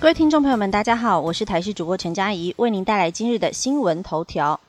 各位听众朋友们，大家好，我是台视主播陈佳怡，为您带来今日的新闻头条。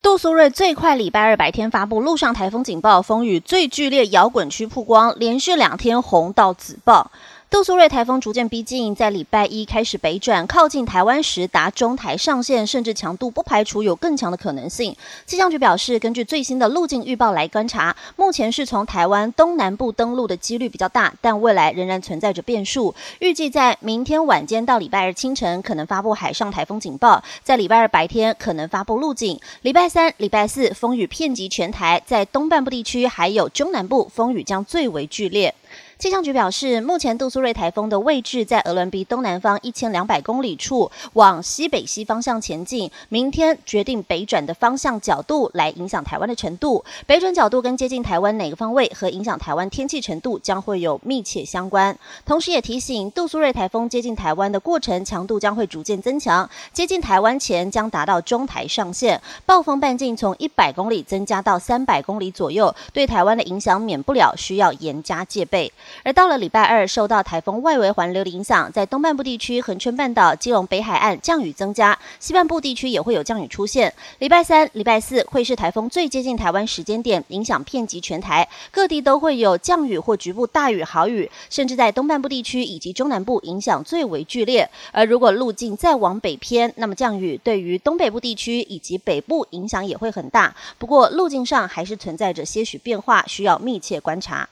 杜苏芮最快礼拜二白天发布陆上台风警报，风雨最剧烈摇滚区曝光，连续两天红到紫爆。杜苏芮台风逐渐逼近，在礼拜一开始北转，靠近台湾时达中台上线，甚至强度不排除有更强的可能性。气象局表示，根据最新的路径预报来观察，目前是从台湾东南部登陆的几率比较大，但未来仍然存在着变数。预计在明天晚间到礼拜二清晨可能发布海上台风警报，在礼拜二白天可能发布路径。礼拜三、礼拜四风雨遍及全台，在东半部地区还有中南部风雨将最为剧烈。气象局表示，目前杜苏芮台风的位置在俄伦比东南方一千两百公里处，往西北西方向前进。明天决定北转的方向角度，来影响台湾的程度。北转角度跟接近台湾哪个方位和影响台湾天气程度将会有密切相关。同时也提醒，杜苏芮台风接近台湾的过程强度将会逐渐增强，接近台湾前将达到中台上限，暴风半径从一百公里增加到三百公里左右，对台湾的影响免不了需要严加戒备。而到了礼拜二，受到台风外围环流的影响，在东半部地区、恒春半岛、基隆北海岸降雨增加，西半部地区也会有降雨出现。礼拜三、礼拜四会是台风最接近台湾时间点，影响遍及全台，各地都会有降雨或局部大雨、豪雨，甚至在东半部地区以及中南部影响最为剧烈。而如果路径再往北偏，那么降雨对于东北部地区以及北部影响也会很大。不过路径上还是存在着些许变化，需要密切观察。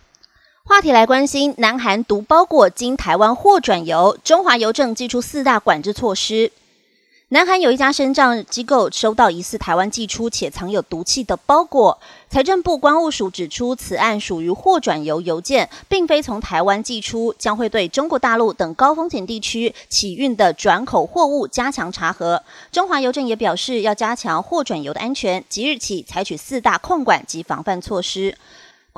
话题来关心，南韩毒包裹经台湾货转邮，中华邮政寄出四大管制措施。南韩有一家生账机构收到疑似台湾寄出且藏有毒气的包裹，财政部关务署指出，此案属于货转邮邮件，并非从台湾寄出，将会对中国大陆等高风险地区起运的转口货物加强查核。中华邮政也表示，要加强货转邮的安全，即日起采取四大控管及防范措施。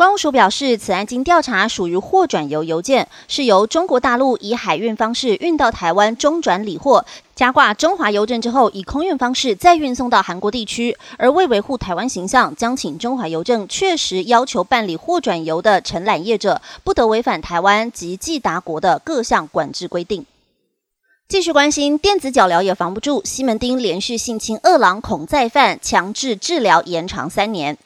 关务署表示，此案经调查属于货转邮邮件，是由中国大陆以海运方式运到台湾中转理货，加挂中华邮政之后，以空运方式再运送到韩国地区。而为维护台湾形象，将请中华邮政确实要求办理货转邮的承揽业者，不得违反台湾及寄达国的各项管制规定。继续关心电子脚镣也防不住，西门町连续性侵恶狼恐再犯，强制治疗延长三年。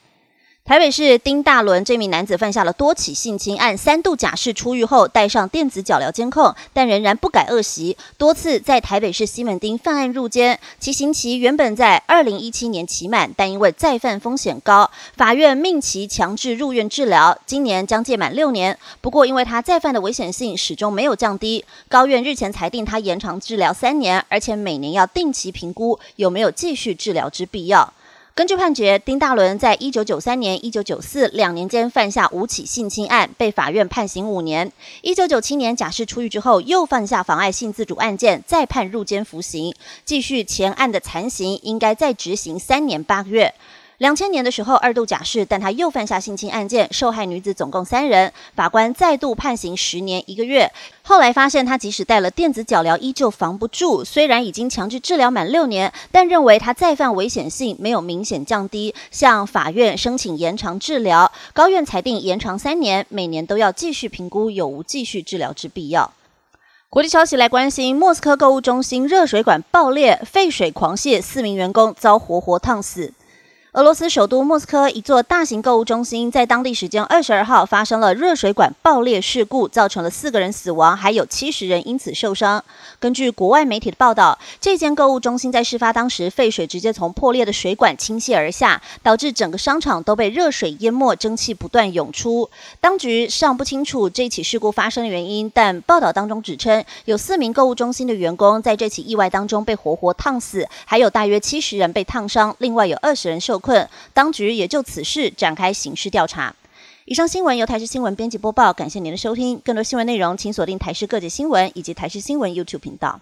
台北市丁大伦这名男子犯下了多起性侵案，三度假释出狱后戴上电子脚镣监控，但仍然不改恶习，多次在台北市西门町犯案入监。其刑期原本在二零一七年期满，但因为再犯风险高，法院命其强制入院治疗，今年将届满六年。不过因为他再犯的危险性始终没有降低，高院日前裁定他延长治疗三年，而且每年要定期评估有没有继续治疗之必要。根据判决，丁大伦在一九九三年、一九九四两年间犯下五起性侵案，被法院判刑五年。一九九七年假释出狱之后，又犯下妨碍性自主案件，再判入监服刑，继续前案的残刑，应该再执行三年八个月。两千年的时候二度假释，但他又犯下性侵案件，受害女子总共三人，法官再度判刑十年一个月。后来发现他即使戴了电子脚镣，依旧防不住。虽然已经强制治疗满六年，但认为他再犯危险性没有明显降低，向法院申请延长治疗。高院裁定延长三年，每年都要继续评估有无继续治疗之必要。国际消息来关心，莫斯科购物中心热水管爆裂，废水狂泻，四名员工遭活活烫死。俄罗斯首都莫斯科一座大型购物中心在当地时间二十二号发生了热水管爆裂事故，造成了四个人死亡，还有七十人因此受伤。根据国外媒体的报道，这间购物中心在事发当时，废水直接从破裂的水管倾泻而下，导致整个商场都被热水淹没，蒸汽不断涌出。当局尚不清楚这起事故发生的原因，但报道当中指称，有四名购物中心的员工在这起意外当中被活活烫死，还有大约七十人被烫伤，另外有二十人受。困，当局也就此事展开刑事调查。以上新闻由台视新闻编辑播报，感谢您的收听。更多新闻内容，请锁定台视各界新闻以及台视新闻 YouTube 频道。